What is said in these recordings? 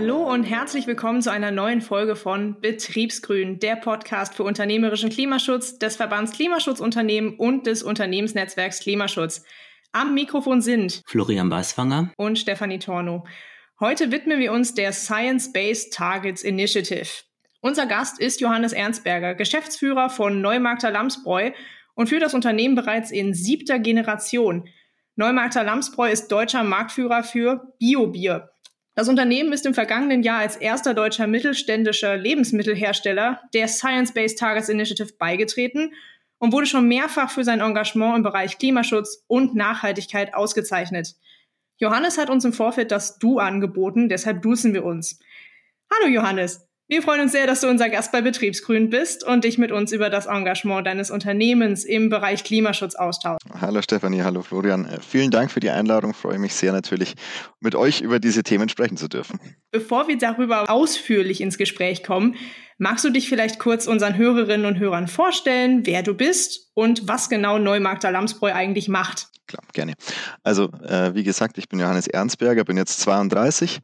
Hallo und herzlich willkommen zu einer neuen Folge von Betriebsgrün, der Podcast für unternehmerischen Klimaschutz des Verbands Klimaschutzunternehmen und des Unternehmensnetzwerks Klimaschutz. Am Mikrofon sind Florian Weißfanger und Stefanie Torno. Heute widmen wir uns der Science-Based Targets Initiative. Unser Gast ist Johannes Ernstberger, Geschäftsführer von Neumarkter Lamsbräu und führt das Unternehmen bereits in siebter Generation. Neumarkter Lamsbräu ist deutscher Marktführer für Biobier. Das Unternehmen ist im vergangenen Jahr als erster deutscher mittelständischer Lebensmittelhersteller der Science-Based Targets Initiative beigetreten und wurde schon mehrfach für sein Engagement im Bereich Klimaschutz und Nachhaltigkeit ausgezeichnet. Johannes hat uns im Vorfeld das Du angeboten, deshalb duzen wir uns. Hallo Johannes, wir freuen uns sehr, dass du unser Gast bei Betriebsgrün bist und dich mit uns über das Engagement deines Unternehmens im Bereich Klimaschutz austauschst. Hallo Stefanie, hallo Florian. Äh, vielen Dank für die Einladung. Freue mich sehr natürlich, mit euch über diese Themen sprechen zu dürfen. Bevor wir darüber ausführlich ins Gespräch kommen, magst du dich vielleicht kurz unseren Hörerinnen und Hörern vorstellen, wer du bist und was genau Neumarkter Lamsbräu eigentlich macht? Klar, gerne. Also, äh, wie gesagt, ich bin Johannes Ernstberger, bin jetzt 32,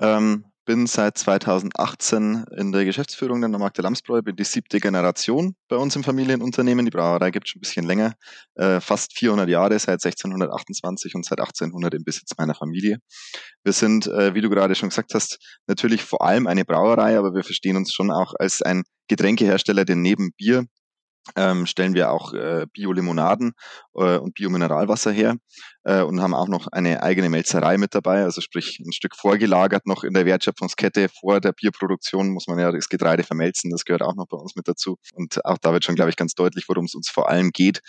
ähm, bin seit 2018 in der Geschäftsführung der Markt der Lamsbräu, bin die siebte Generation bei uns im Familienunternehmen. Die Brauerei gibt es schon ein bisschen länger, äh, fast 400 Jahre, seit 1628 und seit 1800 im Besitz meiner Familie. Wir sind, äh, wie du gerade schon gesagt hast, natürlich vor allem eine Brauerei, aber wir verstehen uns schon auch als ein Getränkehersteller, der neben Bier ähm, stellen wir auch äh, Bio-Limonaden äh, und Bio-Mineralwasser her äh, und haben auch noch eine eigene Melzerei mit dabei, also sprich ein Stück vorgelagert noch in der Wertschöpfungskette vor der Bierproduktion muss man ja das Getreide vermelzen, das gehört auch noch bei uns mit dazu. Und auch da wird schon, glaube ich, ganz deutlich, worum es uns vor allem geht,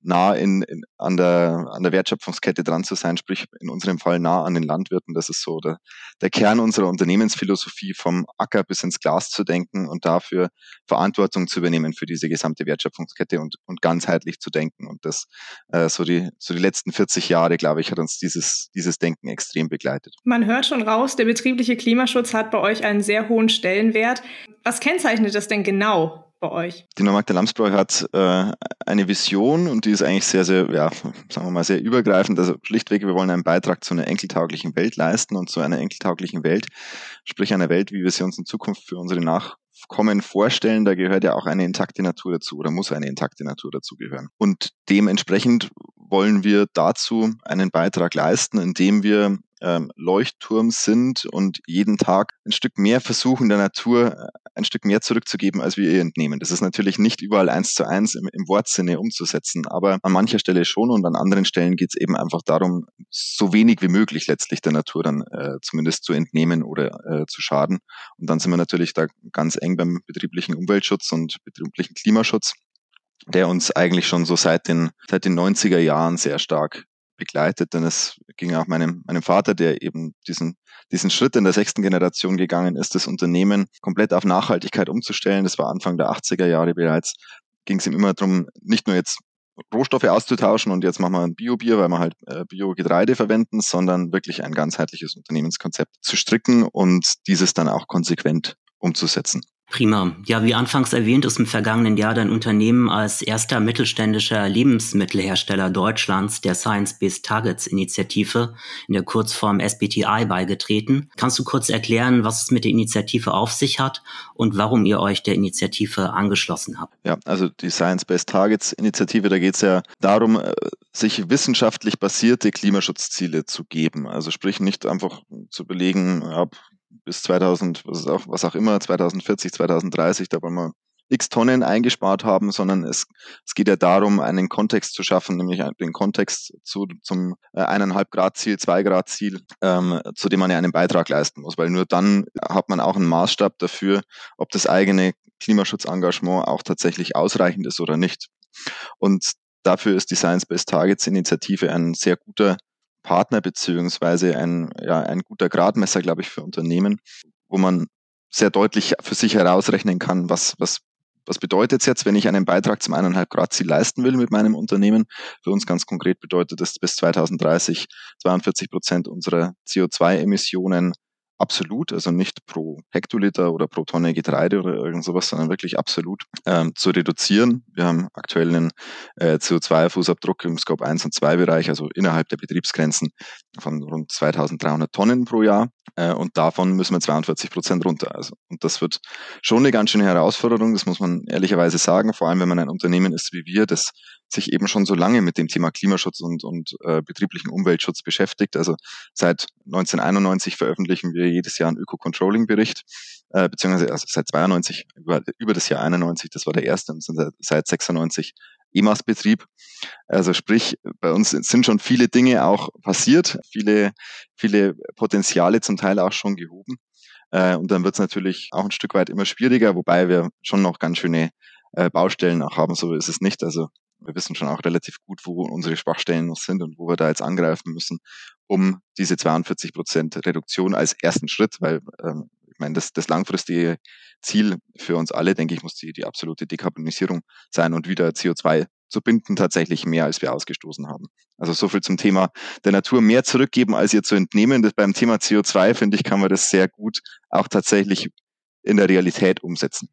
nah in, in, an, der, an der Wertschöpfungskette dran zu sein, sprich in unserem Fall nah an den Landwirten. Das ist so der, der Kern unserer Unternehmensphilosophie, vom Acker bis ins Glas zu denken und dafür Verantwortung zu übernehmen für diese gesamte Wertschöpfungskette und, und ganzheitlich zu denken. Und das äh, so, die, so die letzten 40 Jahre, glaube ich, hat uns dieses, dieses Denken extrem begleitet. Man hört schon raus, der betriebliche Klimaschutz hat bei euch einen sehr hohen Stellenwert. Was kennzeichnet das denn genau? Bei euch? Die Neumarkter Lamsbräu hat äh, eine Vision und die ist eigentlich sehr, sehr, ja, sagen wir mal, sehr übergreifend. Also schlichtweg, wir wollen einen Beitrag zu einer enkeltauglichen Welt leisten und zu einer enkeltauglichen Welt, sprich einer Welt, wie wir sie uns in Zukunft für unsere Nachkommen vorstellen. Da gehört ja auch eine intakte Natur dazu oder muss eine intakte Natur dazu gehören. Und dementsprechend wollen wir dazu einen Beitrag leisten, indem wir ähm, Leuchtturm sind und jeden Tag ein Stück mehr versuchen, der Natur äh, ein Stück mehr zurückzugeben, als wir ihr entnehmen. Das ist natürlich nicht überall eins zu eins im, im Wortsinne umzusetzen, aber an mancher Stelle schon und an anderen Stellen geht es eben einfach darum, so wenig wie möglich letztlich der Natur dann äh, zumindest zu entnehmen oder äh, zu schaden. Und dann sind wir natürlich da ganz eng beim betrieblichen Umweltschutz und betrieblichen Klimaschutz der uns eigentlich schon so seit den, seit den 90er Jahren sehr stark begleitet, denn es ging auch meinem, meinem Vater, der eben diesen, diesen Schritt in der sechsten Generation gegangen ist, das Unternehmen komplett auf Nachhaltigkeit umzustellen. Das war Anfang der 80er Jahre bereits. Ging es ihm immer darum, nicht nur jetzt Rohstoffe auszutauschen und jetzt machen wir ein Bio-Bier, weil wir halt äh, Bio-Getreide verwenden, sondern wirklich ein ganzheitliches Unternehmenskonzept zu stricken und dieses dann auch konsequent umzusetzen. Prima. Ja, wie anfangs erwähnt, ist im vergangenen Jahr dein Unternehmen als erster mittelständischer Lebensmittelhersteller Deutschlands der Science-Based Targets Initiative in der Kurzform SBTI beigetreten. Kannst du kurz erklären, was es mit der Initiative auf sich hat und warum ihr euch der Initiative angeschlossen habt? Ja, also die Science-Based Targets Initiative, da geht es ja darum, äh, sich wissenschaftlich basierte Klimaschutzziele zu geben. Also sprich nicht einfach zu belegen, ab bis 2000, was auch, was auch immer, 2040, 2030, da wollen wir x Tonnen eingespart haben, sondern es, es geht ja darum, einen Kontext zu schaffen, nämlich den Kontext zu, zum äh, eineinhalb Grad Ziel, zwei Grad Ziel, ähm, zu dem man ja einen Beitrag leisten muss, weil nur dann hat man auch einen Maßstab dafür, ob das eigene Klimaschutzengagement auch tatsächlich ausreichend ist oder nicht. Und dafür ist die Science-Based Targets Initiative ein sehr guter Partner beziehungsweise ein, ja, ein guter Gradmesser, glaube ich, für Unternehmen, wo man sehr deutlich für sich herausrechnen kann, was, was, was bedeutet es jetzt, wenn ich einen Beitrag zum eineinhalb Grad Ziel leisten will mit meinem Unternehmen? Für uns ganz konkret bedeutet das bis 2030 42 Prozent unserer CO2-Emissionen absolut, also nicht pro Hektoliter oder pro Tonne Getreide oder irgend sowas, sondern wirklich absolut ähm, zu reduzieren. Wir haben aktuell einen äh, CO2-Fußabdruck im Scope 1 und 2 Bereich, also innerhalb der Betriebsgrenzen von rund 2300 Tonnen pro Jahr. Äh, und davon müssen wir 42 Prozent runter. Also, und das wird schon eine ganz schöne Herausforderung, das muss man ehrlicherweise sagen, vor allem wenn man ein Unternehmen ist wie wir, das sich eben schon so lange mit dem Thema Klimaschutz und, und äh, betrieblichen Umweltschutz beschäftigt. Also seit 1991 veröffentlichen wir jedes Jahr einen Öko-Controlling-Bericht, äh, beziehungsweise also seit 92 über, über das Jahr 91, das war der erste, und sind seit 96 EMAS-Betrieb. Also sprich, bei uns sind schon viele Dinge auch passiert, viele, viele Potenziale zum Teil auch schon gehoben. Äh, und dann wird es natürlich auch ein Stück weit immer schwieriger, wobei wir schon noch ganz schöne äh, Baustellen auch haben. So ist es nicht. Also wir wissen schon auch relativ gut, wo unsere Schwachstellen noch sind und wo wir da jetzt angreifen müssen, um diese 42 Prozent Reduktion als ersten Schritt, weil ähm, ich meine, das, das langfristige Ziel für uns alle, denke ich, muss die, die absolute Dekarbonisierung sein und wieder CO2 zu binden, tatsächlich mehr, als wir ausgestoßen haben. Also so viel zum Thema der Natur mehr zurückgeben, als ihr zu entnehmen. Das beim Thema CO2, finde ich, kann man das sehr gut auch tatsächlich in der Realität umsetzen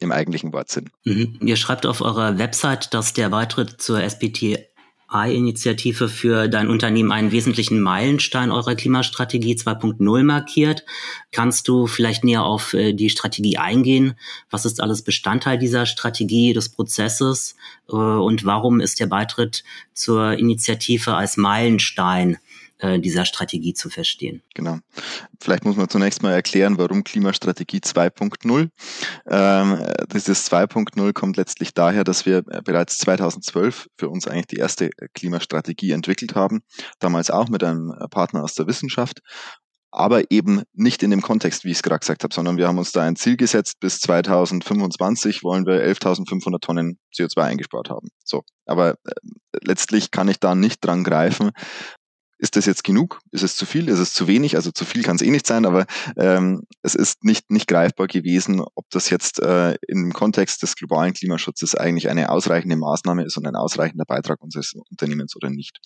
im eigentlichen Wortsinn. Mhm. Ihr schreibt auf eurer Website, dass der Beitritt zur SPTI-Initiative für dein Unternehmen einen wesentlichen Meilenstein eurer Klimastrategie 2.0 markiert. Kannst du vielleicht näher auf äh, die Strategie eingehen? Was ist alles Bestandteil dieser Strategie, des Prozesses? Äh, und warum ist der Beitritt zur Initiative als Meilenstein äh, dieser Strategie zu verstehen. Genau. Vielleicht muss man zunächst mal erklären, warum Klimastrategie 2.0. Ähm, dieses 2.0 kommt letztlich daher, dass wir bereits 2012 für uns eigentlich die erste Klimastrategie entwickelt haben, damals auch mit einem Partner aus der Wissenschaft aber eben nicht in dem Kontext, wie ich es gerade gesagt habe, sondern wir haben uns da ein Ziel gesetzt, bis 2025 wollen wir 11.500 Tonnen CO2 eingespart haben. So, aber äh, letztlich kann ich da nicht dran greifen, ist das jetzt genug? Ist es zu viel? Ist es zu wenig? Also zu viel kann es eh nicht sein, aber ähm, es ist nicht, nicht greifbar gewesen, ob das jetzt äh, im Kontext des globalen Klimaschutzes eigentlich eine ausreichende Maßnahme ist und ein ausreichender Beitrag unseres Unternehmens oder nicht.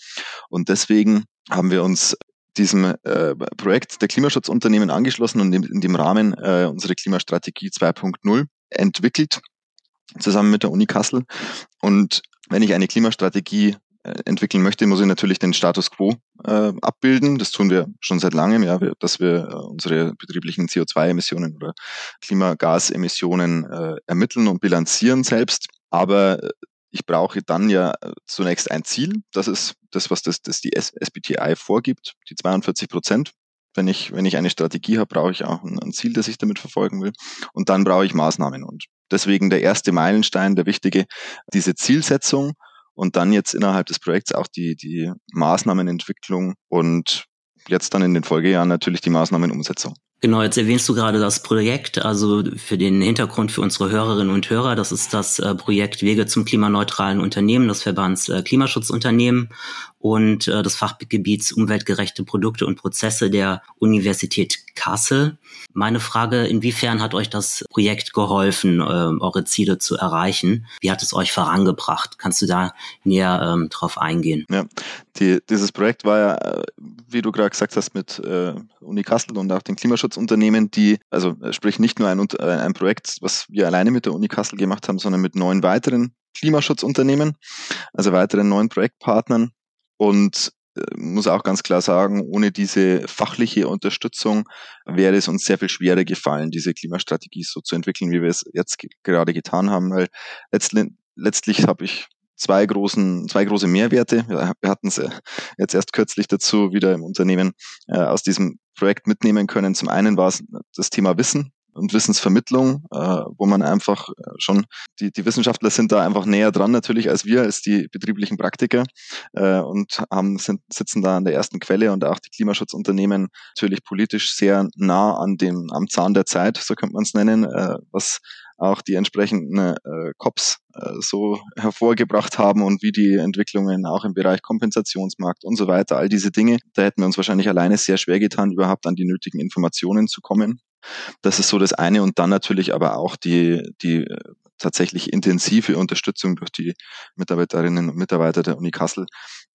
Und deswegen haben wir uns diesem äh, Projekt der Klimaschutzunternehmen angeschlossen und in, in dem Rahmen äh, unsere Klimastrategie 2.0 entwickelt, zusammen mit der Uni Kassel. Und wenn ich eine Klimastrategie entwickeln möchte, muss ich natürlich den Status quo äh, abbilden. Das tun wir schon seit langem, ja, dass wir äh, unsere betrieblichen CO2-Emissionen oder Klimagasemissionen äh, ermitteln und bilanzieren selbst. Aber äh, ich brauche dann ja äh, zunächst ein Ziel. Das ist das, was das, das die SBTI vorgibt, die 42 Prozent. Wenn ich, wenn ich eine Strategie habe, brauche ich auch ein Ziel, das ich damit verfolgen will. Und dann brauche ich Maßnahmen. Und deswegen der erste Meilenstein, der wichtige, diese Zielsetzung und dann jetzt innerhalb des Projekts auch die, die Maßnahmenentwicklung und jetzt dann in den Folgejahren natürlich die Maßnahmenumsetzung. Genau, jetzt erwähnst du gerade das Projekt, also für den Hintergrund für unsere Hörerinnen und Hörer, das ist das äh, Projekt Wege zum klimaneutralen Unternehmen des Verbands äh, Klimaschutzunternehmen und äh, des Fachgebiets umweltgerechte Produkte und Prozesse der Universität Kassel. Meine Frage, inwiefern hat euch das Projekt geholfen, äh, eure Ziele zu erreichen? Wie hat es euch vorangebracht? Kannst du da näher ähm, drauf eingehen? Ja, die, dieses Projekt war ja, äh, wie du gerade gesagt hast, mit äh, Uni Kassel und auch den Klimaschutzunternehmen, die, also äh, sprich nicht nur ein, äh, ein Projekt, was wir alleine mit der Uni Kassel gemacht haben, sondern mit neun weiteren Klimaschutzunternehmen, also weiteren neun Projektpartnern. Und muss auch ganz klar sagen, ohne diese fachliche Unterstützung wäre es uns sehr viel schwerer gefallen, diese Klimastrategie so zu entwickeln, wie wir es jetzt gerade getan haben, weil letztlich, letztlich habe ich zwei großen, zwei große Mehrwerte. Wir hatten es jetzt erst kürzlich dazu wieder im Unternehmen äh, aus diesem Projekt mitnehmen können. Zum einen war es das Thema Wissen und Wissensvermittlung, äh, wo man einfach äh, schon, die, die Wissenschaftler sind da einfach näher dran natürlich als wir, als die betrieblichen Praktiker äh, und haben, sind, sitzen da an der ersten Quelle und auch die Klimaschutzunternehmen natürlich politisch sehr nah an dem, am Zahn der Zeit, so könnte man es nennen, äh, was auch die entsprechenden äh, COPs äh, so hervorgebracht haben und wie die Entwicklungen auch im Bereich Kompensationsmarkt und so weiter, all diese Dinge, da hätten wir uns wahrscheinlich alleine sehr schwer getan, überhaupt an die nötigen Informationen zu kommen. Das ist so das eine und dann natürlich aber auch die, die äh, tatsächlich intensive Unterstützung durch die Mitarbeiterinnen und Mitarbeiter der Uni Kassel,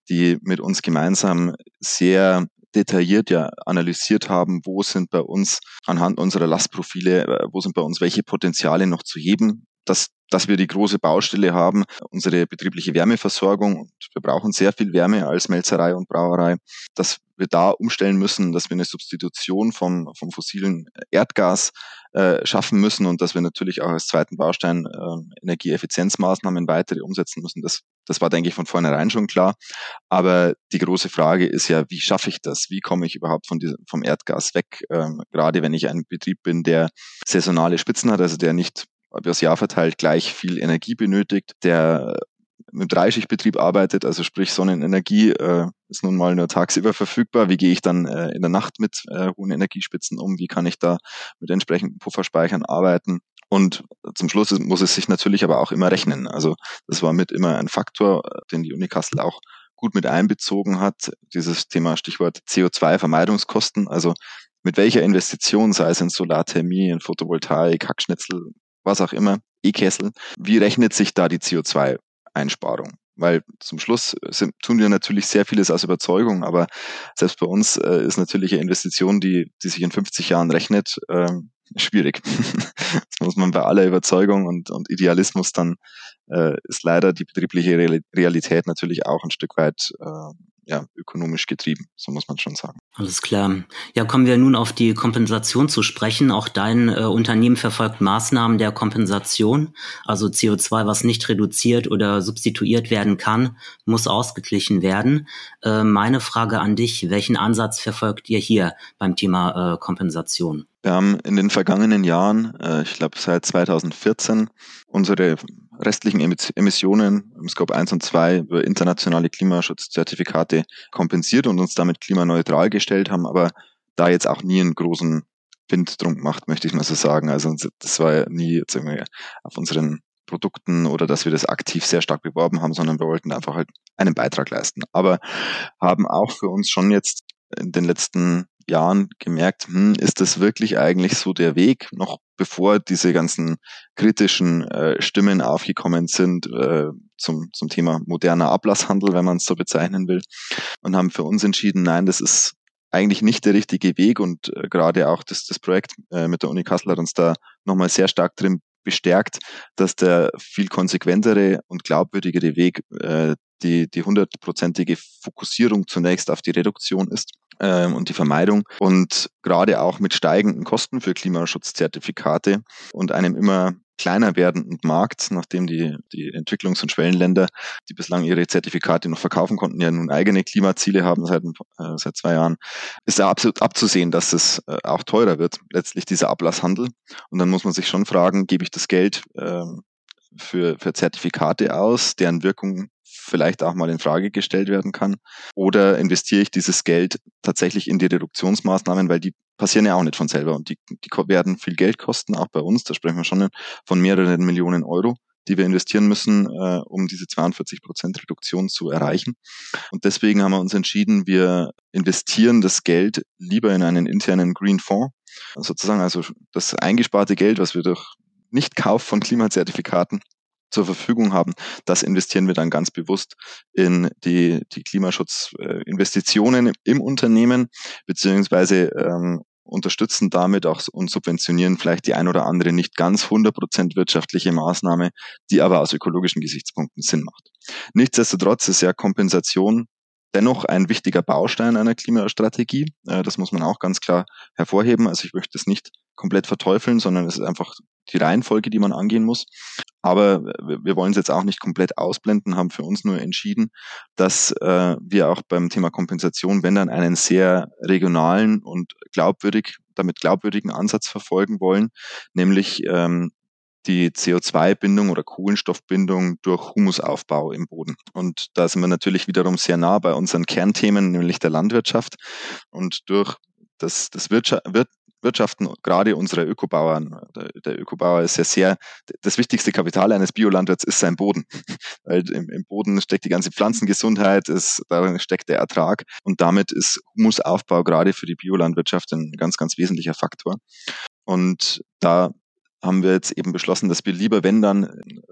die mit uns gemeinsam sehr detailliert ja analysiert haben, wo sind bei uns anhand unserer Lastprofile, äh, wo sind bei uns welche Potenziale noch zu heben, dass, dass wir die große Baustelle haben, unsere betriebliche Wärmeversorgung. Und wir brauchen sehr viel Wärme als Melzerei und Brauerei, dass wir da umstellen müssen, dass wir eine Substitution vom, vom fossilen Erdgas äh, schaffen müssen und dass wir natürlich auch als zweiten Baustein äh, Energieeffizienzmaßnahmen weitere umsetzen müssen. Das, das war, denke ich, von vornherein schon klar. Aber die große Frage ist ja, wie schaffe ich das? Wie komme ich überhaupt von diesem, vom Erdgas weg? Ähm, gerade wenn ich ein Betrieb bin, der saisonale Spitzen hat, also der nicht über das Jahr verteilt gleich viel Energie benötigt, der mit Dreischichtbetrieb arbeitet, also sprich Sonnenenergie äh, ist nun mal nur tagsüber verfügbar. Wie gehe ich dann äh, in der Nacht mit äh, hohen Energiespitzen um? Wie kann ich da mit entsprechenden Pufferspeichern arbeiten? Und zum Schluss muss es sich natürlich aber auch immer rechnen. Also das war mit immer ein Faktor, den die Uni Kassel auch gut mit einbezogen hat. Dieses Thema Stichwort CO2-Vermeidungskosten. Also mit welcher Investition, sei es in Solarthermie, in Photovoltaik, Hackschnitzel, was auch immer, E-Kessel, wie rechnet sich da die CO2 Einsparung. Weil zum Schluss sind, tun wir natürlich sehr vieles aus Überzeugung, aber selbst bei uns äh, ist natürlich eine Investition, die, die sich in 50 Jahren rechnet, äh, schwierig. das muss man bei aller Überzeugung und, und Idealismus dann äh, ist leider die betriebliche Realität natürlich auch ein Stück weit äh, ja, ökonomisch getrieben, so muss man schon sagen. Alles klar. Ja, kommen wir nun auf die Kompensation zu sprechen. Auch dein äh, Unternehmen verfolgt Maßnahmen der Kompensation. Also CO2, was nicht reduziert oder substituiert werden kann, muss ausgeglichen werden. Äh, meine Frage an dich, welchen Ansatz verfolgt ihr hier beim Thema äh, Kompensation? Wir haben in den vergangenen Jahren, äh, ich glaube seit 2014, unsere restlichen Emissionen im Scope 1 und 2 über internationale Klimaschutzzertifikate kompensiert und uns damit klimaneutral gestellt haben, aber da jetzt auch nie einen großen Wind drum gemacht, möchte ich mal so sagen. Also das war ja nie jetzt irgendwie auf unseren Produkten oder dass wir das aktiv sehr stark beworben haben, sondern wir wollten einfach halt einen Beitrag leisten. Aber haben auch für uns schon jetzt in den letzten Jahren gemerkt, hm, ist das wirklich eigentlich so der Weg, noch bevor diese ganzen kritischen äh, Stimmen aufgekommen sind äh, zum, zum Thema moderner Ablasshandel, wenn man es so bezeichnen will, und haben für uns entschieden, nein, das ist eigentlich nicht der richtige Weg und äh, gerade auch das, das Projekt äh, mit der Uni Kassel hat uns da nochmal sehr stark drin bestärkt, dass der viel konsequentere und glaubwürdigere Weg äh, die die hundertprozentige Fokussierung zunächst auf die Reduktion ist ähm, und die Vermeidung und gerade auch mit steigenden Kosten für Klimaschutzzertifikate und einem immer kleiner werdenden Markt, nachdem die, die Entwicklungs- und Schwellenländer, die bislang ihre Zertifikate noch verkaufen konnten, ja nun eigene Klimaziele haben seit, äh, seit zwei Jahren, ist da absolut abzusehen, dass es äh, auch teurer wird, letztlich dieser Ablasshandel. Und dann muss man sich schon fragen, gebe ich das Geld äh, für, für Zertifikate aus, deren Wirkung vielleicht auch mal in Frage gestellt werden kann? Oder investiere ich dieses Geld tatsächlich in die Reduktionsmaßnahmen, weil die passieren ja auch nicht von selber und die, die werden viel Geld kosten, auch bei uns, da sprechen wir schon von mehreren Millionen Euro die wir investieren müssen, äh, um diese 42 Prozent Reduktion zu erreichen. Und deswegen haben wir uns entschieden, wir investieren das Geld lieber in einen internen Green Fonds, sozusagen also das eingesparte Geld, was wir durch Nicht-Kauf von Klimazertifikaten zur Verfügung haben, das investieren wir dann ganz bewusst in die, die Klimaschutzinvestitionen im Unternehmen, beziehungsweise ähm, unterstützen damit auch und subventionieren vielleicht die ein oder andere nicht ganz 100% wirtschaftliche Maßnahme, die aber aus ökologischen Gesichtspunkten Sinn macht. Nichtsdestotrotz ist ja Kompensation dennoch ein wichtiger Baustein einer Klimastrategie. Äh, das muss man auch ganz klar hervorheben. Also ich möchte es nicht komplett verteufeln, sondern es ist einfach die Reihenfolge, die man angehen muss. Aber wir wollen es jetzt auch nicht komplett ausblenden, haben für uns nur entschieden, dass äh, wir auch beim Thema Kompensation, wenn dann einen sehr regionalen und glaubwürdig, damit glaubwürdigen Ansatz verfolgen wollen, nämlich ähm, die CO2-Bindung oder Kohlenstoffbindung durch Humusaufbau im Boden. Und da sind wir natürlich wiederum sehr nah bei unseren Kernthemen, nämlich der Landwirtschaft. Und durch das, das Wirtschaft, Wirtschaften, gerade unsere Ökobauern. Der, der Ökobauer ist ja sehr, das wichtigste Kapital eines Biolandwirts ist sein Boden. Weil im, im Boden steckt die ganze Pflanzengesundheit, ist, darin steckt der Ertrag und damit ist Humusaufbau gerade für die Biolandwirtschaft ein ganz, ganz wesentlicher Faktor. Und da haben wir jetzt eben beschlossen, dass wir lieber, wenn dann,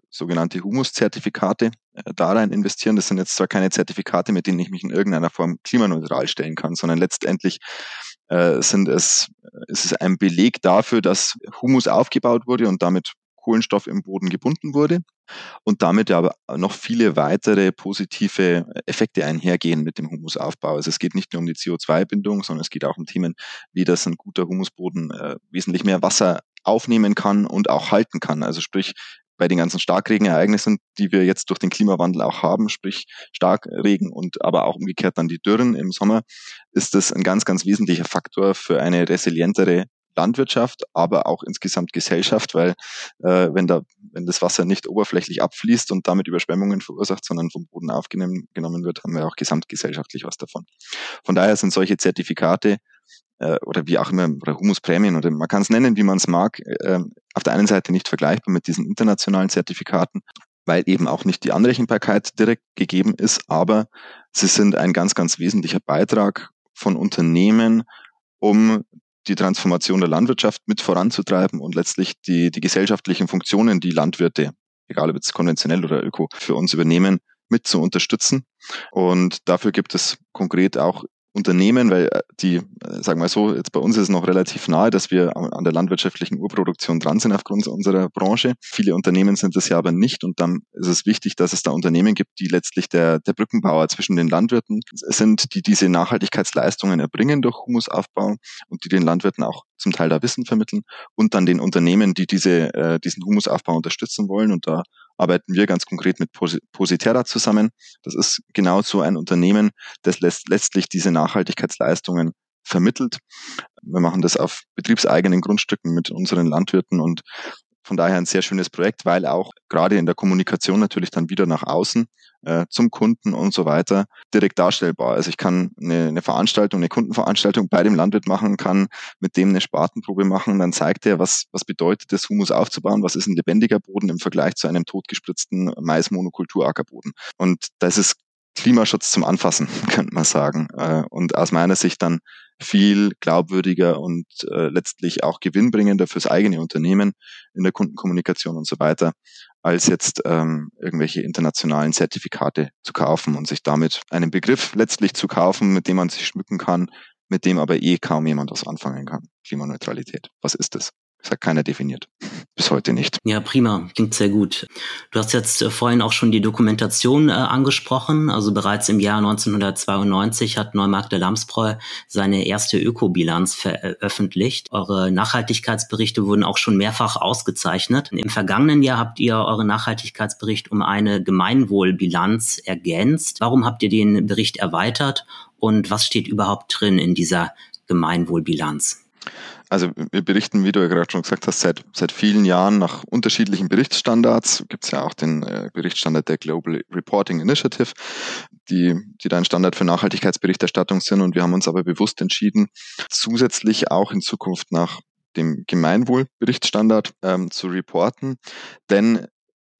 sogenannte Humus-Zertifikate äh, da rein investieren. Das sind jetzt zwar keine Zertifikate, mit denen ich mich in irgendeiner Form klimaneutral stellen kann, sondern letztendlich äh, sind es, ist es ein Beleg dafür, dass Humus aufgebaut wurde und damit Kohlenstoff im Boden gebunden wurde und damit aber noch viele weitere positive Effekte einhergehen mit dem Humusaufbau. Also es geht nicht nur um die CO2-Bindung, sondern es geht auch um Themen, wie das ein guter Humusboden äh, wesentlich mehr Wasser aufnehmen kann und auch halten kann. Also sprich, bei den ganzen Starkregenereignissen, die wir jetzt durch den Klimawandel auch haben, sprich Starkregen und aber auch umgekehrt dann die Dürren im Sommer, ist das ein ganz, ganz wesentlicher Faktor für eine resilientere Landwirtschaft, aber auch insgesamt Gesellschaft, weil äh, wenn da wenn das Wasser nicht oberflächlich abfließt und damit Überschwemmungen verursacht, sondern vom Boden aufgenommen wird, haben wir auch gesamtgesellschaftlich was davon. Von daher sind solche Zertifikate äh, oder wie auch immer, oder Humusprämien oder man kann es nennen, wie man es mag, äh, auf der einen Seite nicht vergleichbar mit diesen internationalen Zertifikaten, weil eben auch nicht die Anrechenbarkeit direkt gegeben ist, aber sie sind ein ganz, ganz wesentlicher Beitrag von Unternehmen, um die Transformation der Landwirtschaft mit voranzutreiben und letztlich die, die gesellschaftlichen Funktionen, die Landwirte, egal ob jetzt konventionell oder öko, für uns übernehmen, mit zu unterstützen. Und dafür gibt es konkret auch Unternehmen, weil äh, die, äh, sagen wir so, jetzt bei uns ist es noch relativ nahe, dass wir an der landwirtschaftlichen Urproduktion dran sind aufgrund unserer Branche. Viele Unternehmen sind das ja aber nicht und dann ist es wichtig, dass es da Unternehmen gibt, die letztlich der, der Brückenbauer zwischen den Landwirten sind, die diese Nachhaltigkeitsleistungen erbringen durch Humusaufbau und die den Landwirten auch zum Teil da Wissen vermitteln und dann den Unternehmen, die diese, äh, diesen Humusaufbau unterstützen wollen und da arbeiten wir ganz konkret mit Positerra zusammen. Das ist genau so ein Unternehmen, das letztlich diese Nachhaltigkeitsleistungen vermittelt. Wir machen das auf betriebseigenen Grundstücken mit unseren Landwirten und von daher ein sehr schönes Projekt, weil auch gerade in der Kommunikation natürlich dann wieder nach außen äh, zum Kunden und so weiter direkt darstellbar. Also ich kann eine, eine Veranstaltung, eine Kundenveranstaltung bei dem Landwirt machen, kann mit dem eine Spatenprobe machen, dann zeigt er, was, was bedeutet es, Humus aufzubauen, was ist ein lebendiger Boden im Vergleich zu einem totgespritzten Mais-Monokulturackerboden. Und das ist Klimaschutz zum Anfassen, könnte man sagen. Äh, und aus meiner Sicht dann viel glaubwürdiger und äh, letztlich auch gewinnbringender fürs eigene Unternehmen in der Kundenkommunikation und so weiter, als jetzt ähm, irgendwelche internationalen Zertifikate zu kaufen und sich damit einen Begriff letztlich zu kaufen, mit dem man sich schmücken kann, mit dem aber eh kaum jemand was anfangen kann. Klimaneutralität. Was ist das? Das hat keiner definiert. Bis heute nicht. Ja, prima. Klingt sehr gut. Du hast jetzt äh, vorhin auch schon die Dokumentation äh, angesprochen. Also bereits im Jahr 1992 hat Neumarkt der Lamsbräu seine erste Ökobilanz veröffentlicht. Eure Nachhaltigkeitsberichte wurden auch schon mehrfach ausgezeichnet. Im vergangenen Jahr habt ihr euren Nachhaltigkeitsbericht um eine Gemeinwohlbilanz ergänzt. Warum habt ihr den Bericht erweitert und was steht überhaupt drin in dieser Gemeinwohlbilanz? Also wir berichten, wie du ja gerade schon gesagt hast, seit, seit vielen Jahren nach unterschiedlichen Berichtsstandards. Gibt es ja auch den äh, Berichtsstandard der Global Reporting Initiative, die, die da ein Standard für Nachhaltigkeitsberichterstattung sind. Und wir haben uns aber bewusst entschieden, zusätzlich auch in Zukunft nach dem Gemeinwohlberichtsstandard ähm, zu reporten. Denn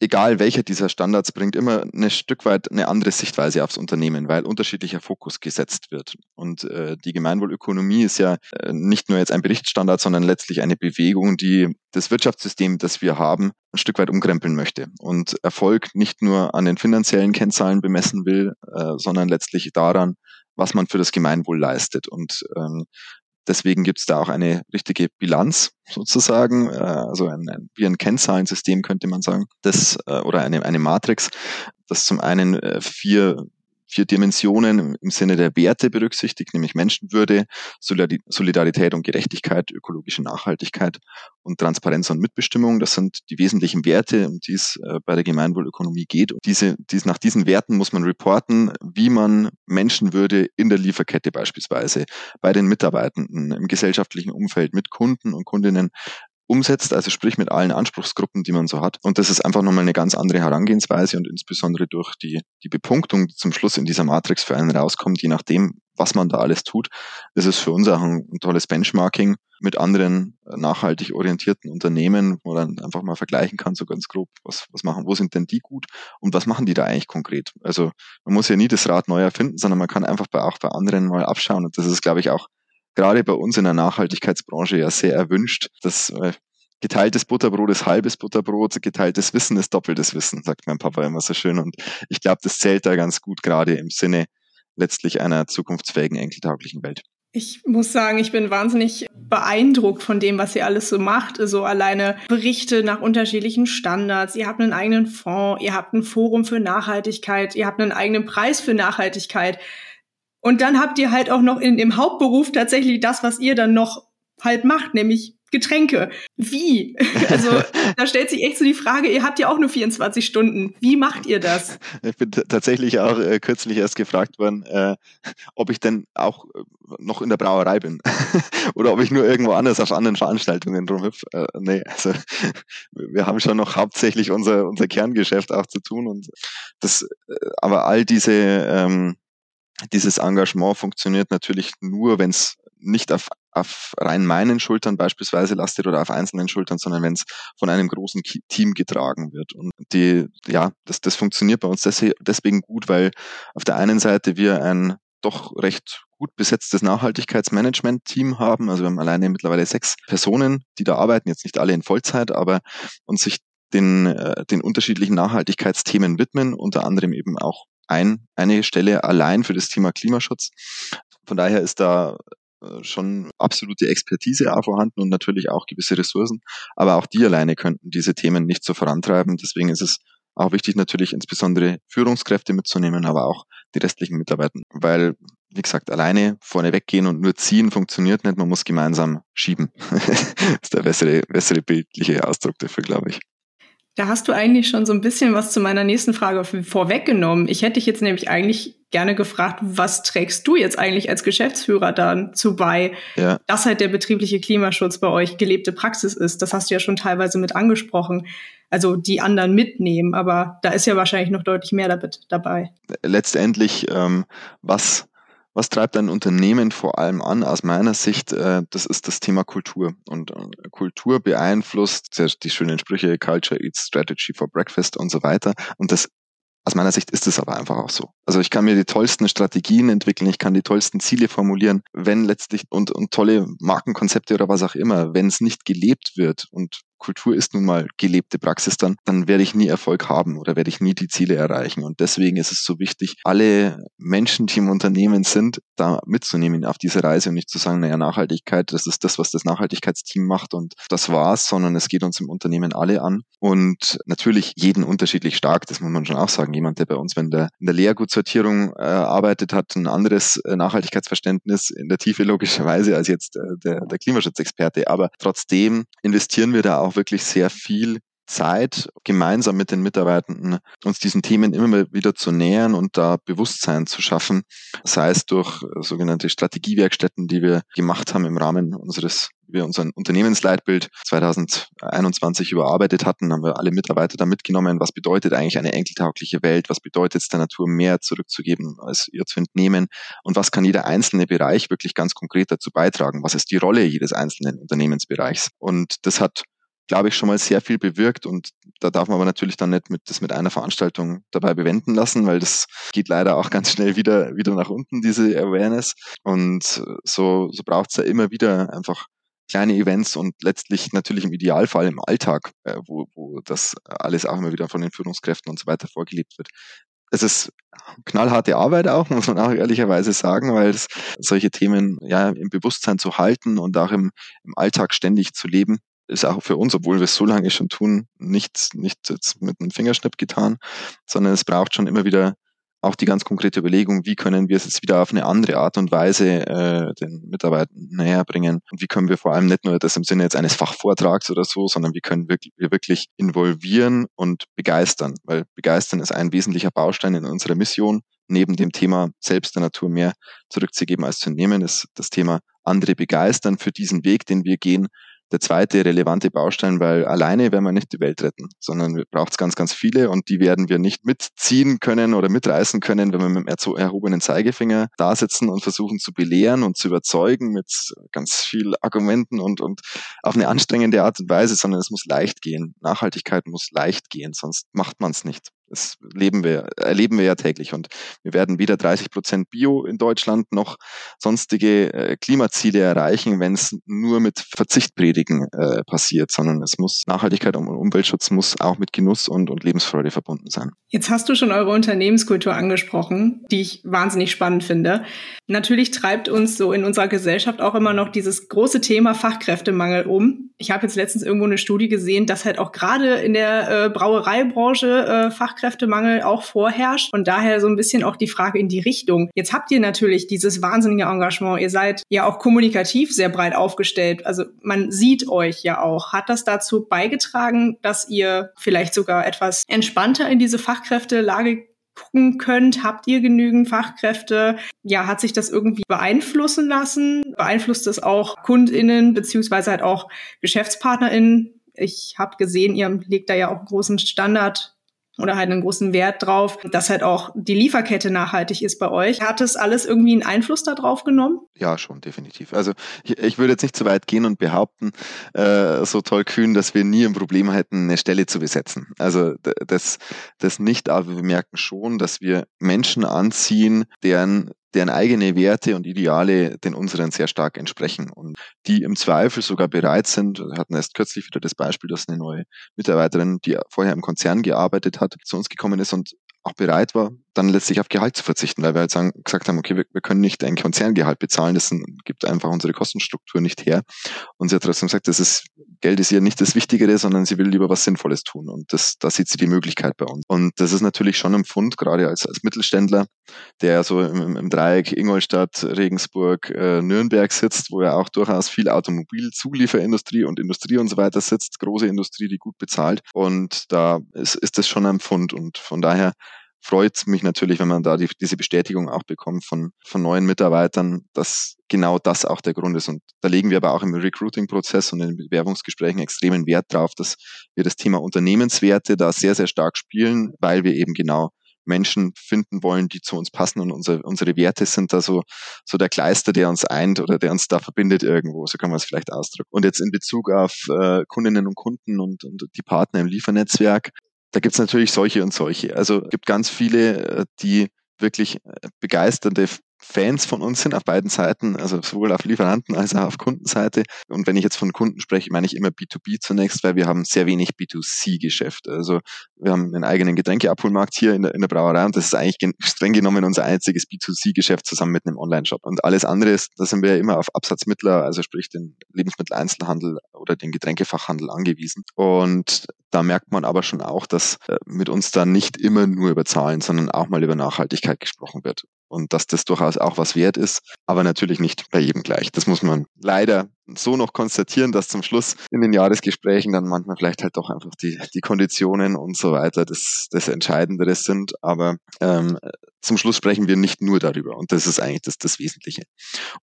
egal welcher dieser Standards bringt immer ein Stück weit eine andere Sichtweise aufs Unternehmen, weil unterschiedlicher Fokus gesetzt wird. Und äh, die Gemeinwohlökonomie ist ja äh, nicht nur jetzt ein Berichtsstandard, sondern letztlich eine Bewegung, die das Wirtschaftssystem, das wir haben, ein Stück weit umkrempeln möchte und Erfolg nicht nur an den finanziellen Kennzahlen bemessen will, äh, sondern letztlich daran, was man für das Gemeinwohl leistet. Und ähm, Deswegen gibt es da auch eine richtige Bilanz sozusagen, äh, also ein, ein, wie ein Kennzahlensystem könnte man sagen, das äh, oder eine, eine Matrix, das zum einen äh, vier vier Dimensionen im Sinne der Werte berücksichtigt, nämlich Menschenwürde, Solidarität und Gerechtigkeit, ökologische Nachhaltigkeit und Transparenz und Mitbestimmung. Das sind die wesentlichen Werte, um die es äh, bei der Gemeinwohlökonomie geht. Und diese, dies, nach diesen Werten muss man reporten, wie man Menschenwürde in der Lieferkette beispielsweise, bei den Mitarbeitenden, im gesellschaftlichen Umfeld mit Kunden und Kundinnen umsetzt, also sprich mit allen Anspruchsgruppen, die man so hat. Und das ist einfach nochmal eine ganz andere Herangehensweise und insbesondere durch die, die Bepunktung, die zum Schluss in dieser Matrix für einen rauskommt, je nachdem, was man da alles tut, ist es für uns auch ein, ein tolles Benchmarking mit anderen äh, nachhaltig orientierten Unternehmen, wo man dann einfach mal vergleichen kann, so ganz grob, was, was machen, wo sind denn die gut und was machen die da eigentlich konkret? Also man muss ja nie das Rad neu erfinden, sondern man kann einfach bei, auch bei anderen mal abschauen und das ist, glaube ich, auch gerade bei uns in der Nachhaltigkeitsbranche ja sehr erwünscht, dass äh, geteiltes Butterbrot ist halbes Butterbrot, geteiltes Wissen ist doppeltes Wissen, sagt mein Papa immer so schön. Und ich glaube, das zählt da ganz gut, gerade im Sinne letztlich einer zukunftsfähigen, enkeltauglichen Welt. Ich muss sagen, ich bin wahnsinnig beeindruckt von dem, was ihr alles so macht. So also alleine Berichte nach unterschiedlichen Standards. Ihr habt einen eigenen Fonds, ihr habt ein Forum für Nachhaltigkeit, ihr habt einen eigenen Preis für Nachhaltigkeit. Und dann habt ihr halt auch noch in, im Hauptberuf tatsächlich das, was ihr dann noch halt macht, nämlich Getränke. Wie? Also da stellt sich echt so die Frage, ihr habt ja auch nur 24 Stunden. Wie macht ihr das? Ich bin tatsächlich auch äh, kürzlich erst gefragt worden, äh, ob ich denn auch äh, noch in der Brauerei bin oder ob ich nur irgendwo anders auf anderen Veranstaltungen rumhüpf. Äh, nee, also wir haben schon noch hauptsächlich unser, unser Kerngeschäft auch zu tun und das, äh, aber all diese ähm, dieses Engagement funktioniert natürlich nur, wenn es nicht auf, auf rein meinen Schultern beispielsweise lastet oder auf einzelnen Schultern, sondern wenn es von einem großen Team getragen wird. Und die, ja, das, das funktioniert bei uns deswegen gut, weil auf der einen Seite wir ein doch recht gut besetztes Nachhaltigkeitsmanagement-Team haben. Also wir haben alleine mittlerweile sechs Personen, die da arbeiten, jetzt nicht alle in Vollzeit, aber und sich den, äh, den unterschiedlichen Nachhaltigkeitsthemen widmen, unter anderem eben auch ein, eine Stelle allein für das Thema Klimaschutz. Von daher ist da äh, schon absolute Expertise auch vorhanden und natürlich auch gewisse Ressourcen. Aber auch die alleine könnten diese Themen nicht so vorantreiben. Deswegen ist es auch wichtig, natürlich insbesondere Führungskräfte mitzunehmen, aber auch die restlichen Mitarbeiter. Weil, wie gesagt, alleine vorne weggehen und nur ziehen funktioniert nicht. Man muss gemeinsam schieben. das ist der bessere, bessere bildliche Ausdruck dafür, glaube ich. Da hast du eigentlich schon so ein bisschen was zu meiner nächsten Frage vorweggenommen. Ich hätte dich jetzt nämlich eigentlich gerne gefragt, was trägst du jetzt eigentlich als Geschäftsführer dazu bei, ja. dass halt der betriebliche Klimaschutz bei euch gelebte Praxis ist? Das hast du ja schon teilweise mit angesprochen. Also die anderen mitnehmen, aber da ist ja wahrscheinlich noch deutlich mehr dabei. Letztendlich, ähm, was was treibt ein Unternehmen vor allem an? Aus meiner Sicht, äh, das ist das Thema Kultur. Und äh, Kultur beeinflusst die schönen Sprüche Culture eats Strategy for Breakfast und so weiter. Und das aus meiner Sicht ist es aber einfach auch so. Also ich kann mir die tollsten Strategien entwickeln, ich kann die tollsten Ziele formulieren, wenn letztlich und, und tolle Markenkonzepte oder was auch immer, wenn es nicht gelebt wird und Kultur ist nun mal gelebte Praxis dann, dann werde ich nie Erfolg haben oder werde ich nie die Ziele erreichen. Und deswegen ist es so wichtig, alle Menschen, die im Unternehmen sind, da mitzunehmen auf diese Reise und nicht zu sagen, naja, Nachhaltigkeit, das ist das, was das Nachhaltigkeitsteam macht und das war's, sondern es geht uns im Unternehmen alle an. Und natürlich jeden unterschiedlich stark, das muss man schon auch sagen. Jemand, der bei uns, wenn der in der Leergutsortierung äh, arbeitet, hat ein anderes äh, Nachhaltigkeitsverständnis in der Tiefe logischerweise als jetzt äh, der, der Klimaschutzexperte. Aber trotzdem investieren wir da auch wirklich sehr viel Zeit, gemeinsam mit den Mitarbeitenden uns diesen Themen immer wieder zu nähern und da Bewusstsein zu schaffen, sei es durch sogenannte Strategiewerkstätten, die wir gemacht haben im Rahmen unseres wir unseren Unternehmensleitbild 2021 überarbeitet hatten, haben wir alle Mitarbeiter da mitgenommen, was bedeutet eigentlich eine enkeltaugliche Welt, was bedeutet es der Natur mehr zurückzugeben, als ihr zu entnehmen? Und was kann jeder einzelne Bereich wirklich ganz konkret dazu beitragen, was ist die Rolle jedes einzelnen Unternehmensbereichs. Und das hat glaube ich, schon mal sehr viel bewirkt und da darf man aber natürlich dann nicht mit, das mit einer Veranstaltung dabei bewenden lassen, weil das geht leider auch ganz schnell wieder, wieder nach unten, diese Awareness. Und so, so braucht es ja immer wieder einfach kleine Events und letztlich natürlich im Idealfall im Alltag, äh, wo, wo das alles auch immer wieder von den Führungskräften und so weiter vorgelebt wird. Es ist knallharte Arbeit auch, muss man auch ehrlicherweise sagen, weil es solche Themen ja im Bewusstsein zu halten und auch im, im Alltag ständig zu leben, ist auch für uns, obwohl wir es so lange schon tun, nicht, nicht jetzt mit einem Fingerschnipp getan, sondern es braucht schon immer wieder auch die ganz konkrete Überlegung, wie können wir es jetzt wieder auf eine andere Art und Weise äh, den Mitarbeitern näher bringen und wie können wir vor allem nicht nur das im Sinne jetzt eines Fachvortrags oder so, sondern wie können wir, wir wirklich involvieren und begeistern, weil begeistern ist ein wesentlicher Baustein in unserer Mission. Neben dem Thema selbst der Natur mehr zurückzugeben als zu nehmen, ist das Thema andere begeistern für diesen Weg, den wir gehen, der zweite relevante Baustein, weil alleine werden wir nicht die Welt retten, sondern braucht es ganz, ganz viele und die werden wir nicht mitziehen können oder mitreißen können, wenn wir mit dem erhobenen Zeigefinger da sitzen und versuchen zu belehren und zu überzeugen mit ganz viel Argumenten und, und auf eine anstrengende Art und Weise, sondern es muss leicht gehen. Nachhaltigkeit muss leicht gehen, sonst macht man es nicht. Das leben wir, erleben wir ja täglich. Und wir werden weder 30 Prozent Bio in Deutschland noch sonstige äh, Klimaziele erreichen, wenn es nur mit Verzichtpredigen äh, passiert, sondern es muss Nachhaltigkeit und Umweltschutz muss auch mit Genuss und, und Lebensfreude verbunden sein. Jetzt hast du schon eure Unternehmenskultur angesprochen, die ich wahnsinnig spannend finde. Natürlich treibt uns so in unserer Gesellschaft auch immer noch dieses große Thema Fachkräftemangel um. Ich habe jetzt letztens irgendwo eine Studie gesehen, dass halt auch gerade in der äh, Brauereibranche äh, Fachkräftemangel auch vorherrscht und daher so ein bisschen auch die Frage in die Richtung. Jetzt habt ihr natürlich dieses wahnsinnige Engagement. Ihr seid ja auch kommunikativ sehr breit aufgestellt. Also man sieht euch ja auch. Hat das dazu beigetragen, dass ihr vielleicht sogar etwas entspannter in diese Fachkräftelage gucken könnt, habt ihr genügend Fachkräfte? Ja, hat sich das irgendwie beeinflussen lassen? Beeinflusst das auch KundInnen beziehungsweise halt auch GeschäftspartnerInnen? Ich habe gesehen, ihr legt da ja auch einen großen Standard oder halt einen großen Wert drauf, dass halt auch die Lieferkette nachhaltig ist bei euch. Hat es alles irgendwie einen Einfluss darauf genommen? Ja, schon, definitiv. Also ich, ich würde jetzt nicht zu weit gehen und behaupten, äh, so toll kühn, dass wir nie ein Problem hätten, eine Stelle zu besetzen. Also das, das nicht, aber wir merken schon, dass wir Menschen anziehen, deren deren eigene Werte und Ideale den unseren sehr stark entsprechen und die im Zweifel sogar bereit sind, wir hatten erst kürzlich wieder das Beispiel, dass eine neue Mitarbeiterin, die vorher im Konzern gearbeitet hat, zu uns gekommen ist und auch bereit war, dann letztlich auf Gehalt zu verzichten, weil wir halt sagen, gesagt haben, okay, wir, wir können nicht ein Konzerngehalt bezahlen, das gibt einfach unsere Kostenstruktur nicht her. Und sie hat trotzdem gesagt, das ist, Geld ist ihr nicht das Wichtigere, sondern sie will lieber was Sinnvolles tun. Und das, da sieht sie die Möglichkeit bei uns. Und das ist natürlich schon ein Pfund, gerade als, als Mittelständler, der so im, im Dreieck Ingolstadt, Regensburg, äh, Nürnberg sitzt, wo ja auch durchaus viel Automobilzulieferindustrie und Industrie und so weiter sitzt, große Industrie, die gut bezahlt. Und da ist, ist das schon ein Pfund. Und von daher freut mich natürlich, wenn man da die, diese Bestätigung auch bekommt von, von neuen Mitarbeitern, dass genau das auch der Grund ist. Und da legen wir aber auch im Recruiting-Prozess und in Bewerbungsgesprächen extremen Wert drauf, dass wir das Thema Unternehmenswerte da sehr, sehr stark spielen, weil wir eben genau Menschen finden wollen, die zu uns passen und unsere, unsere Werte sind da so, so der Kleister, der uns eint oder der uns da verbindet irgendwo, so kann man es vielleicht ausdrücken. Und jetzt in Bezug auf äh, Kundinnen und Kunden und, und die Partner im Liefernetzwerk, da gibt es natürlich solche und solche. Also gibt ganz viele, äh, die wirklich äh, begeisternde Fans von uns sind auf beiden Seiten, also sowohl auf Lieferanten als auch auf Kundenseite. Und wenn ich jetzt von Kunden spreche, meine ich immer B2B zunächst, weil wir haben sehr wenig B2C-Geschäft. Also wir haben einen eigenen Getränkeabholmarkt hier in der, in der Brauerei und das ist eigentlich streng genommen unser einziges B2C-Geschäft zusammen mit einem Online-Shop. Und alles andere ist, da sind wir ja immer auf Absatzmittler, also sprich den Lebensmitteleinzelhandel oder den Getränkefachhandel angewiesen. Und da merkt man aber schon auch, dass äh, mit uns da nicht immer nur über Zahlen, sondern auch mal über Nachhaltigkeit gesprochen wird und dass das durchaus auch was wert ist, aber natürlich nicht bei jedem gleich. Das muss man leider so noch konstatieren, dass zum Schluss in den Jahresgesprächen dann manchmal vielleicht halt doch einfach die, die Konditionen und so weiter das, das Entscheidendere sind. Aber ähm, zum Schluss sprechen wir nicht nur darüber und das ist eigentlich das, das Wesentliche.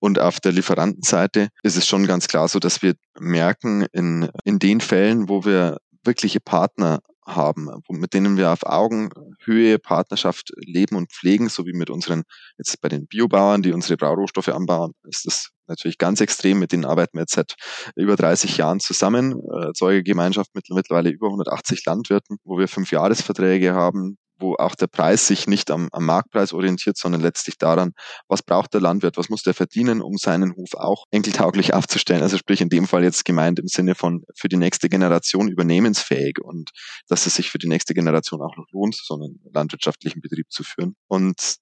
Und auf der Lieferantenseite ist es schon ganz klar so, dass wir merken, in, in den Fällen, wo wir wirkliche Partner haben, mit denen wir auf Augenhöhe Partnerschaft leben und pflegen, so wie mit unseren, jetzt bei den Biobauern, die unsere Braurohstoffe anbauen, ist das natürlich ganz extrem. Mit denen arbeiten wir jetzt seit über 30 Jahren zusammen. Erzeugergemeinschaft mit mittlerweile über 180 Landwirten, wo wir fünf Jahresverträge haben, wo auch der Preis sich nicht am, am, Marktpreis orientiert, sondern letztlich daran, was braucht der Landwirt, was muss der verdienen, um seinen Hof auch enkeltauglich aufzustellen. Also sprich in dem Fall jetzt gemeint im Sinne von für die nächste Generation übernehmensfähig und dass es sich für die nächste Generation auch noch lohnt, so einen landwirtschaftlichen Betrieb zu führen. Und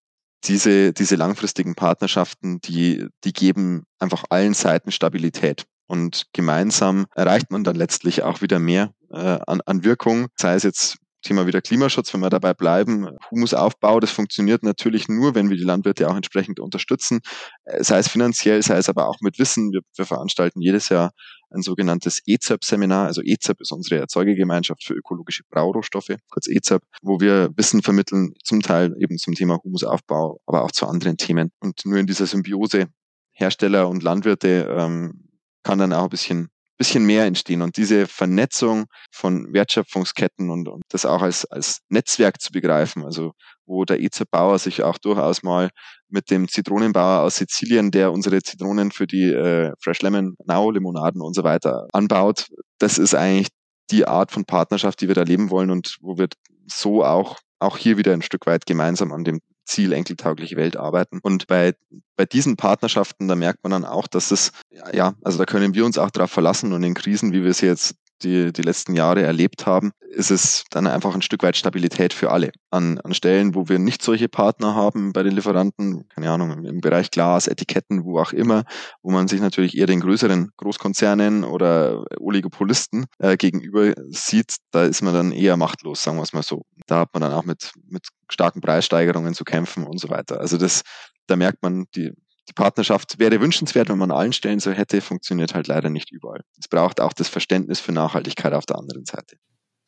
diese, diese langfristigen Partnerschaften, die, die geben einfach allen Seiten Stabilität. Und gemeinsam erreicht man dann letztlich auch wieder mehr äh, an, an Wirkung, sei es jetzt Thema wieder Klimaschutz, wenn wir dabei bleiben, Humusaufbau, das funktioniert natürlich nur, wenn wir die Landwirte auch entsprechend unterstützen, äh, sei es finanziell, sei es aber auch mit Wissen. Wir, wir veranstalten jedes Jahr ein sogenanntes EZEP-Seminar. Also EZEP ist unsere Erzeugergemeinschaft für ökologische Braurohstoffe, kurz EZEP, wo wir Wissen vermitteln, zum Teil eben zum Thema Humusaufbau, aber auch zu anderen Themen. Und nur in dieser Symbiose Hersteller und Landwirte ähm, kann dann auch ein bisschen bisschen mehr entstehen. Und diese Vernetzung von Wertschöpfungsketten und, und das auch als, als Netzwerk zu begreifen, also wo der EZ Bauer sich auch durchaus mal mit dem Zitronenbauer aus Sizilien, der unsere Zitronen für die äh, Fresh Lemon Now Limonaden und so weiter anbaut, das ist eigentlich die Art von Partnerschaft, die wir da leben wollen und wo wir so auch auch hier wieder ein Stück weit gemeinsam an dem Ziel enkeltaugliche Welt arbeiten. Und bei, bei diesen Partnerschaften, da merkt man dann auch, dass es, ja, also da können wir uns auch darauf verlassen und in Krisen, wie wir sie jetzt die, die letzten Jahre erlebt haben, ist es dann einfach ein Stück weit Stabilität für alle. An, an Stellen, wo wir nicht solche Partner haben bei den Lieferanten, keine Ahnung, im, Bereich Glas, Etiketten, wo auch immer, wo man sich natürlich eher den größeren Großkonzernen oder Oligopolisten äh, gegenüber sieht, da ist man dann eher machtlos, sagen wir es mal so. Da hat man dann auch mit, mit starken Preissteigerungen zu kämpfen und so weiter. Also das, da merkt man, die, die Partnerschaft wäre wünschenswert, wenn man an allen Stellen so hätte, funktioniert halt leider nicht überall. Es braucht auch das Verständnis für Nachhaltigkeit auf der anderen Seite.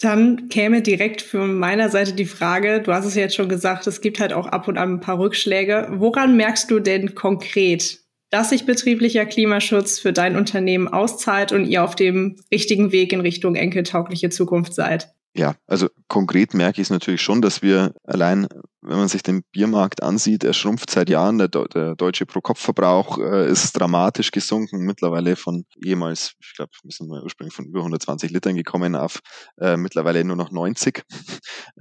Dann käme direkt von meiner Seite die Frage, du hast es ja jetzt schon gesagt, es gibt halt auch ab und an ein paar Rückschläge. Woran merkst du denn konkret, dass sich betrieblicher Klimaschutz für dein Unternehmen auszahlt und ihr auf dem richtigen Weg in Richtung enkeltaugliche Zukunft seid? Ja, also konkret merke ich es natürlich schon, dass wir allein, wenn man sich den Biermarkt ansieht, er schrumpft seit Jahren. Der, der deutsche Pro-Kopf-Verbrauch äh, ist dramatisch gesunken, mittlerweile von ehemals, ich glaube, wir sind mal ursprünglich von über 120 Litern gekommen auf äh, mittlerweile nur noch 90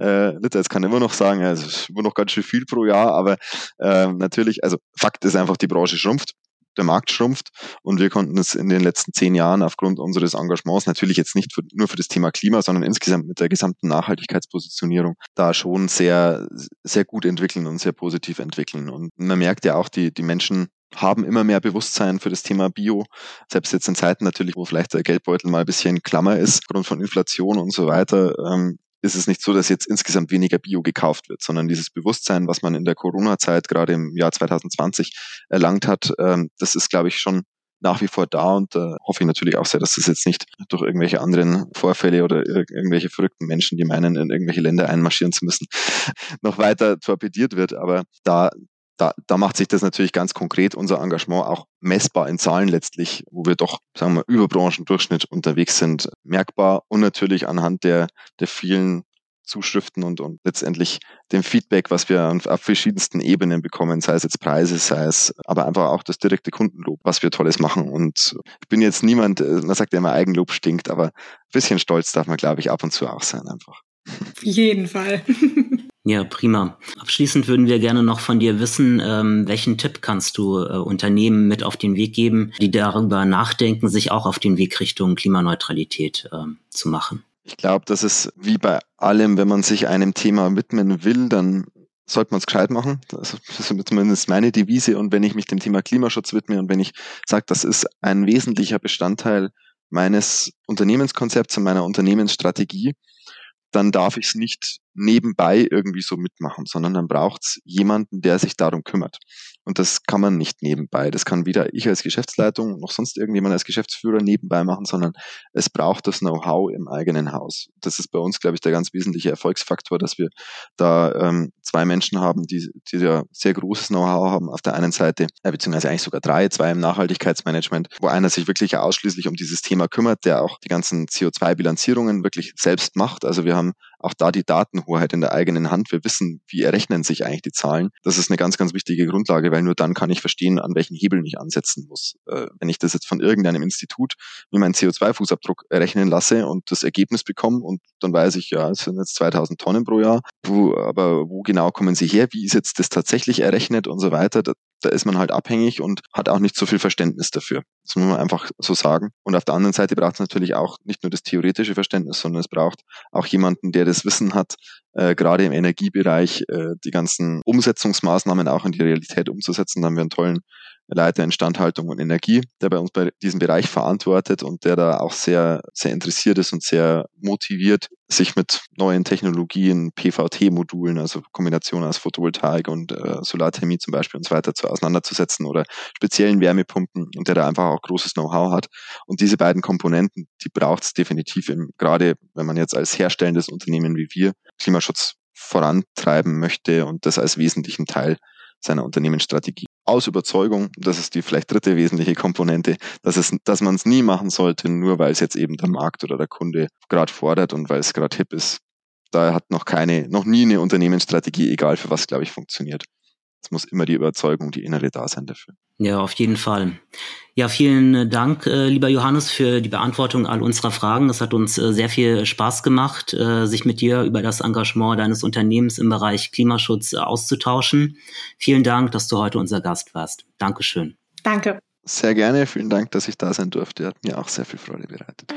äh, Liter. Jetzt kann ich immer noch sagen, es ist immer noch ganz schön viel pro Jahr, aber äh, natürlich, also Fakt ist einfach, die Branche schrumpft der Markt schrumpft und wir konnten es in den letzten zehn Jahren aufgrund unseres Engagements natürlich jetzt nicht für, nur für das Thema Klima, sondern insgesamt mit der gesamten Nachhaltigkeitspositionierung da schon sehr, sehr gut entwickeln und sehr positiv entwickeln. Und man merkt ja auch, die, die Menschen haben immer mehr Bewusstsein für das Thema Bio. Selbst jetzt in Zeiten natürlich, wo vielleicht der Geldbeutel mal ein bisschen Klammer ist, aufgrund von Inflation und so weiter, ähm, ist es nicht so, dass jetzt insgesamt weniger Bio gekauft wird, sondern dieses Bewusstsein, was man in der Corona-Zeit gerade im Jahr 2020 erlangt hat, ähm, das ist, glaube ich, schon nach wie vor da und äh, hoffe ich natürlich auch sehr, dass das jetzt nicht durch irgendwelche anderen Vorfälle oder ir irgendwelche verrückten Menschen, die meinen, in irgendwelche Länder einmarschieren zu müssen, noch weiter torpediert wird. Aber da da, da macht sich das natürlich ganz konkret unser Engagement auch messbar in Zahlen letztlich, wo wir doch, sagen wir, über Branchendurchschnitt unterwegs sind, merkbar und natürlich anhand der, der vielen Zuschriften und, und letztendlich dem Feedback, was wir auf verschiedensten Ebenen bekommen, sei es jetzt Preise, sei es aber einfach auch das direkte Kundenlob, was wir Tolles machen. Und ich bin jetzt niemand, äh, man sagt ja immer, Eigenlob stinkt, aber ein bisschen stolz darf man, glaube ich, ab und zu auch sein einfach. Auf jeden Fall. Ja, prima. Abschließend würden wir gerne noch von dir wissen, ähm, welchen Tipp kannst du äh, Unternehmen mit auf den Weg geben, die darüber nachdenken, sich auch auf den Weg Richtung Klimaneutralität äh, zu machen? Ich glaube, das ist wie bei allem, wenn man sich einem Thema widmen will, dann sollte man es gescheit machen. Das ist zumindest meine Devise. Und wenn ich mich dem Thema Klimaschutz widme und wenn ich sage, das ist ein wesentlicher Bestandteil meines Unternehmenskonzepts und meiner Unternehmensstrategie, dann darf ich es nicht nebenbei irgendwie so mitmachen, sondern dann braucht es jemanden, der sich darum kümmert. Und das kann man nicht nebenbei. Das kann weder ich als Geschäftsleitung noch sonst irgendjemand als Geschäftsführer nebenbei machen, sondern es braucht das Know-how im eigenen Haus. Das ist bei uns, glaube ich, der ganz wesentliche Erfolgsfaktor, dass wir da ähm, zwei Menschen haben, die, die ja sehr großes Know-how haben. Auf der einen Seite, äh, beziehungsweise eigentlich sogar drei, zwei im Nachhaltigkeitsmanagement, wo einer sich wirklich ausschließlich um dieses Thema kümmert, der auch die ganzen CO2-Bilanzierungen wirklich selbst macht. Also wir haben auch da die Datenhoheit in der eigenen Hand. Wir wissen, wie errechnen sich eigentlich die Zahlen. Das ist eine ganz, ganz wichtige Grundlage, weil nur dann kann ich verstehen, an welchen Hebeln ich ansetzen muss. Äh, wenn ich das jetzt von irgendeinem Institut mir meinen CO2-Fußabdruck errechnen lasse und das Ergebnis bekomme und dann weiß ich, ja, es sind jetzt 2000 Tonnen pro Jahr, wo, aber wo genau kommen sie her? Wie ist jetzt das tatsächlich errechnet und so weiter? Da, da ist man halt abhängig und hat auch nicht so viel Verständnis dafür. Das muss man einfach so sagen. Und auf der anderen Seite braucht es natürlich auch nicht nur das theoretische Verständnis, sondern es braucht auch jemanden, der das Wissen hat, äh, gerade im Energiebereich äh, die ganzen Umsetzungsmaßnahmen auch in die Realität umzusetzen. Da haben wir einen tollen Leiter Instandhaltung und Energie, der bei uns bei diesem Bereich verantwortet und der da auch sehr, sehr interessiert ist und sehr motiviert, sich mit neuen Technologien, PVT-Modulen, also Kombination aus Photovoltaik und äh, Solarthermie zum Beispiel und so weiter zu auseinanderzusetzen oder speziellen Wärmepumpen und der da einfach auch großes Know-how hat. Und diese beiden Komponenten, die braucht es definitiv, im, gerade wenn man jetzt als herstellendes Unternehmen wie wir Klimaschutz vorantreiben möchte und das als wesentlichen Teil seiner Unternehmensstrategie aus Überzeugung, das ist die vielleicht dritte wesentliche Komponente, dass, es, dass man es nie machen sollte, nur weil es jetzt eben der Markt oder der Kunde gerade fordert und weil es gerade hip ist. Da hat noch keine, noch nie eine Unternehmensstrategie, egal für was, glaube ich, funktioniert. Es muss immer die Überzeugung, die innere da sein dafür. Ja, auf jeden Fall. Ja, vielen Dank, äh, lieber Johannes, für die Beantwortung all unserer Fragen. Es hat uns äh, sehr viel Spaß gemacht, äh, sich mit dir über das Engagement deines Unternehmens im Bereich Klimaschutz auszutauschen. Vielen Dank, dass du heute unser Gast warst. Dankeschön. Danke. Sehr gerne. Vielen Dank, dass ich da sein durfte. Hat mir auch sehr viel Freude bereitet.